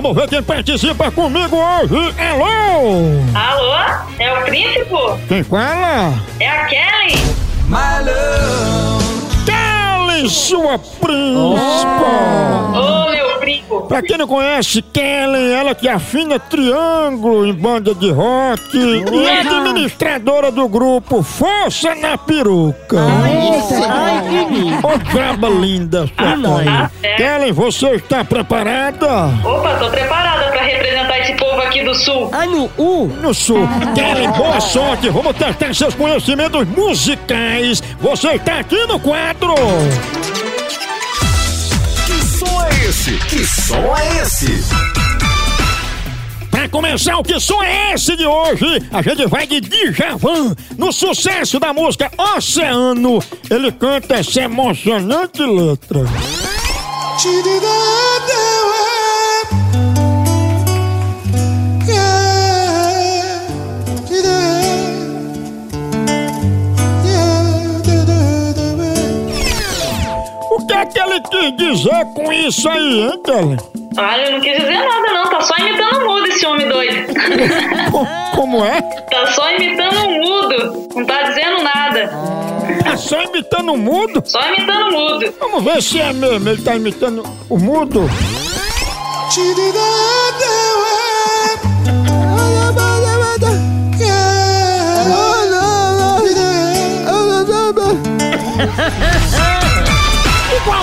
Vamos ver quem participa comigo hoje. Alô? Alô? É o príncipe? Quem fala? É a Kelly? Kelly, sua príncipa. Ô, meu primo. Pra quem não conhece, Kelly, ela que afina triângulo em banda de rock e é administradora do grupo Força na Peruca. Ô, braba linda, sua. Tá certo. Kelly, você está preparada? Opa, tô preparada pra representar esse povo aqui do sul. Ai, no U. No sul. Kelly, boa sorte. Vamos testar seus conhecimentos musicais. Você está aqui no quadro. Que som é esse? Que som é esse? Pra começar, o que som é esse de hoje? A gente vai de Djavan, no sucesso da música Oceano. Ele canta essa emocionante letra. O que é que ele quis dizer com isso aí, hein, Kelly? Olha, eu não quis dizer nada não, tá só imitando um mudo esse homem doido. Co- Como é? tá só imitando um mudo, não tá dizendo nada. É só imitando o mudo? Só imitando um mudo. Vamos ver se é mesmo. Ele tá imitando o mudo.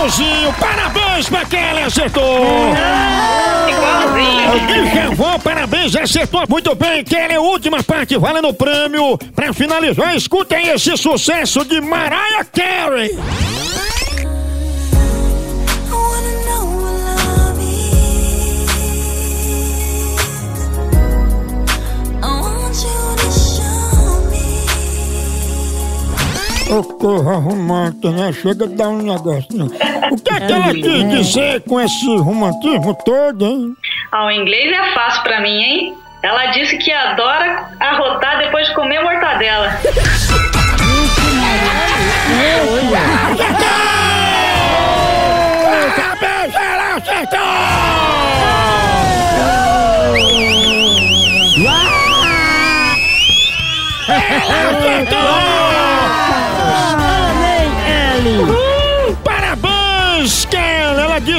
Igualzinho, parabéns pra quem ela acertou! Igualzinho. Djavan, parabéns, acertou muito bem. Kelly, é a última parte valendo o prêmio. Pra finalizar, escutem esse sucesso de Mariah Carey. Ô, porra romântica, né? Chega de dar um negócio, não. O que é que ela quis dizer com esse romantismo todo, hein? Ah, o inglês é fácil pra mim, hein? Ela disse que adora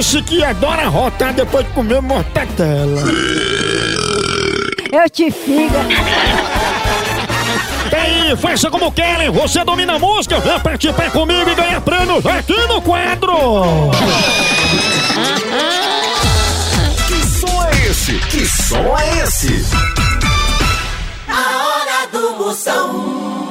disse que adora arrotar depois de comer mortadela. Eu te figo. Daí, faça como querem, você domina a música, vem participar comigo e ganhar prêmios aqui no quadro! Que som é esse? Que som é esse? A hora do Moção.